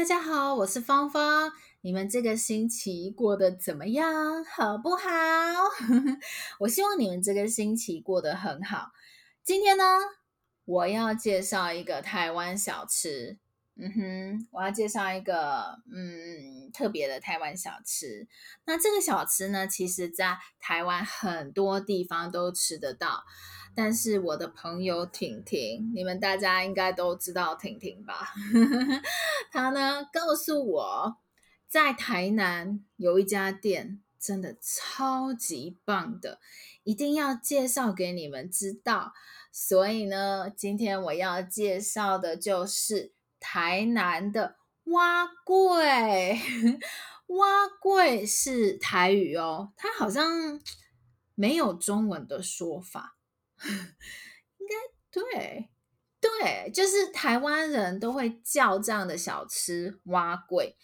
大家好，我是芳芳。你们这个星期过得怎么样？好不好？我希望你们这个星期过得很好。今天呢，我要介绍一个台湾小吃。嗯哼，我要介绍一个嗯特别的台湾小吃。那这个小吃呢，其实在台湾很多地方都吃得到。但是我的朋友婷婷，你们大家应该都知道婷婷吧？她呢告诉我，在台南有一家店，真的超级棒的，一定要介绍给你们知道。所以呢，今天我要介绍的就是台南的碗粿。碗粿是台语哦，它好像没有中文的说法。应该对，对，就是台湾人都会叫这样的小吃碗粿。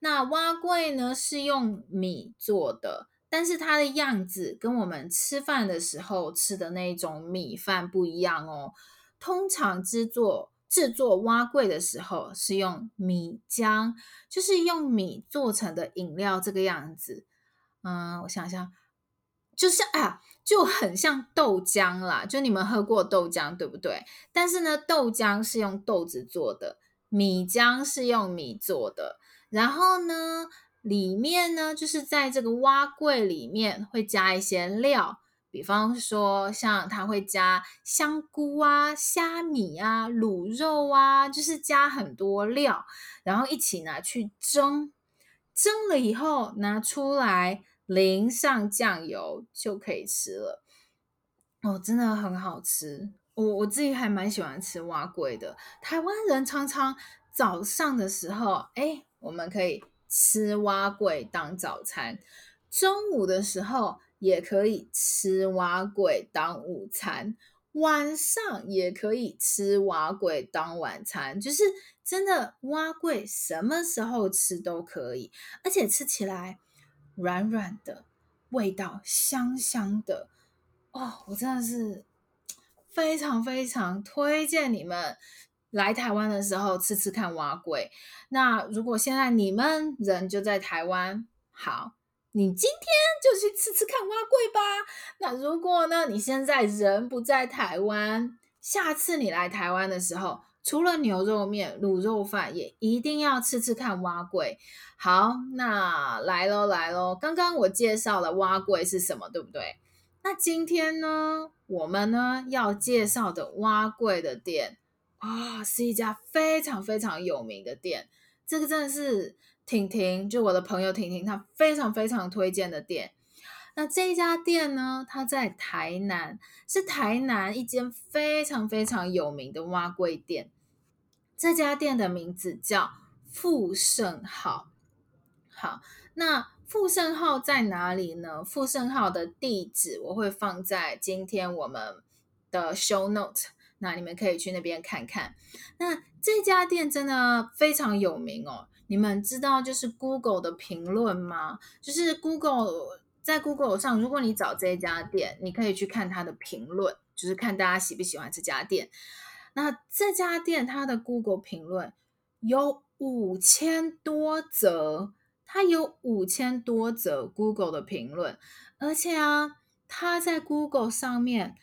那碗粿呢是用米做的，但是它的样子跟我们吃饭的时候吃的那种米饭不一样哦。通常制作制作碗粿的时候是用米浆，就是用米做成的饮料这个样子。嗯，我想想。就是啊，就很像豆浆啦，就你们喝过豆浆对不对？但是呢，豆浆是用豆子做的，米浆是用米做的。然后呢，里面呢，就是在这个蛙柜里面会加一些料，比方说像它会加香菇啊、虾米啊、卤肉啊，就是加很多料，然后一起拿去蒸，蒸了以后拿出来。淋上酱油就可以吃了哦，真的很好吃。我我自己还蛮喜欢吃蛙粿的。台湾人常常早上的时候，哎，我们可以吃蛙粿当早餐；中午的时候也可以吃蛙粿当午餐；晚上也可以吃蛙粿当晚餐。就是真的蛙粿什么时候吃都可以，而且吃起来。软软的，味道香香的哦！我真的是非常非常推荐你们来台湾的时候吃吃看碗粿。那如果现在你们人就在台湾，好，你今天就去吃吃看碗粿吧。那如果呢，你现在人不在台湾，下次你来台湾的时候，除了牛肉面、卤肉饭，也一定要吃吃看碗粿。好，那来喽来喽！刚刚我介绍了碗粿是什么，对不对？那今天呢，我们呢要介绍的碗粿的店啊、是一家非常非常有名的店。这个真的是婷婷，就我的朋友婷婷，她非常非常推荐的店。那这家店呢，它在台南，是台南一间非常非常有名的碗粿店。这家店的名字叫富盛号。好，那富盛号在哪里呢？富盛号的地址我会放在今天我们的 show note，那你们可以去那边看看。那这家店真的非常有名哦。你们知道就是 Google 的评论吗？就是 Google。在 Google 上，如果你找这家店，你可以去看它的评论，就是看大家喜不喜欢这家店。那这家店它的 Google 评论有五千多则，它有五千多则 Google 的评论，而且啊，它在 Google 上面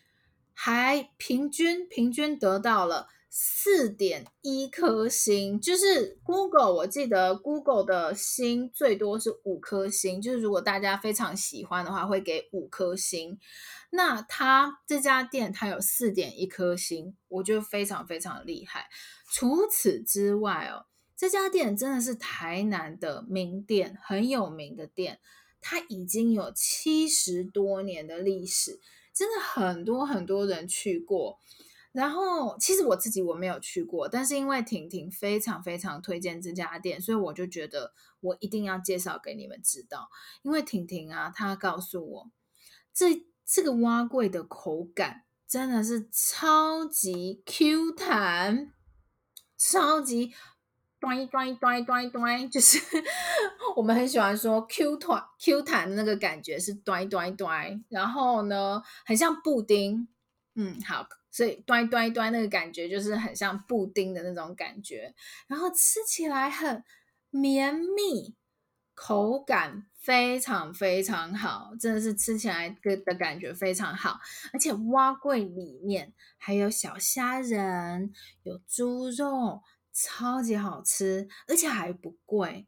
还平均平均得到了。四点一颗星，就是 Google，我记得 Google 的星最多是五颗星，就是如果大家非常喜欢的话，会给五颗星。那它这家店它有四点一颗星，我觉得非常非常厉害。除此之外哦，这家店真的是台南的名店，很有名的店，它已经有七十多年的历史，真的很多很多人去过。然后，其实我自己我没有去过，但是因为婷婷非常非常推荐这家店，所以我就觉得我一定要介绍给你们知道。因为婷婷啊，她告诉我，这这个碗粿的口感真的是超级 Q 弹，超级端端端端端，就是 我们很喜欢说 Q 弹 Q 弹的那个感觉是端端端，然后呢，很像布丁。嗯，好。所以端端端那个感觉就是很像布丁的那种感觉，然后吃起来很绵密，口感非常非常好，真的是吃起来的的感觉非常好。而且碗粿里面还有小虾仁，有猪肉，超级好吃，而且还不贵，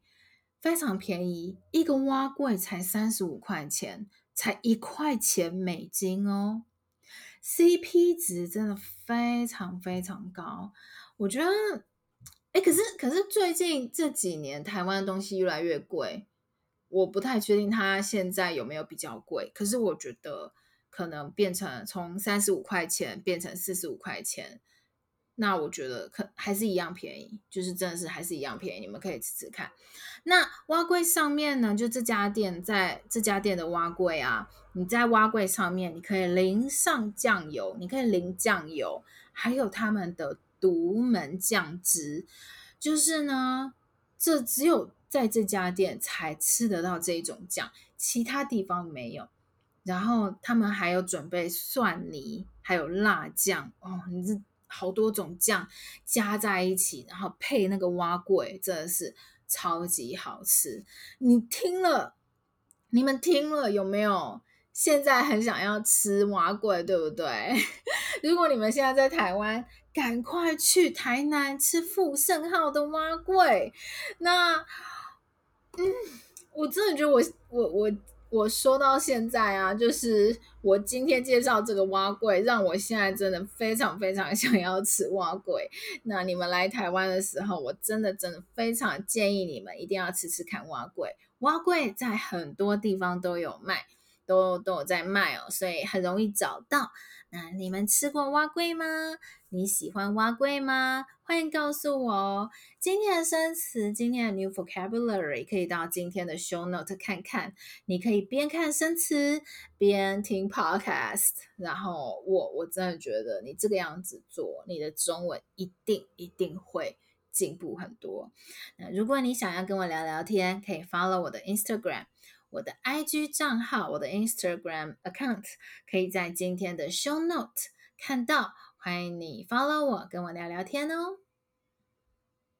非常便宜，一个碗粿才三十五块钱，才一块钱美金哦。CP 值真的非常非常高，我觉得，哎，可是可是最近这几年台湾的东西越来越贵，我不太确定它现在有没有比较贵，可是我觉得可能变成从三十五块钱变成四十五块钱。那我觉得可还是一样便宜，就是真的是还是一样便宜，你们可以吃吃看。那蛙柜上面呢，就这家店在这家店的蛙柜啊，你在蛙柜上面你可以淋上酱油，你可以淋酱油，还有他们的独门酱汁，就是呢，这只有在这家店才吃得到这种酱，其他地方没有。然后他们还有准备蒜泥，还有辣酱哦，你这。好多种酱加在一起，然后配那个碗粿，真的是超级好吃。你听了，你们听了有没有？现在很想要吃碗粿，对不对？如果你们现在在台湾，赶快去台南吃富盛号的碗粿。那，嗯，我真的觉得我我我。我说到现在啊，就是我今天介绍这个蛙柜，让我现在真的非常非常 想要吃蛙柜。那你们来台湾的时候，我真的真的非常建议你们一定要吃吃看蛙柜。蛙柜在很多地方都有卖，都都有在卖哦，所以很容易找到。那你们吃过碗粿吗？你喜欢碗粿吗？欢迎告诉我哦。今天的生词，今天的 new vocabulary 可以到今天的 show note 看看。你可以边看生词边听 podcast。然后我我真的觉得你这个样子做，你的中文一定一定会进步很多。那如果你想要跟我聊聊天，可以 follow 我的 Instagram。我的 IG 账号，我的 Instagram account 可以在今天的 show note 看到，欢迎你 follow 我，跟我聊聊天哦。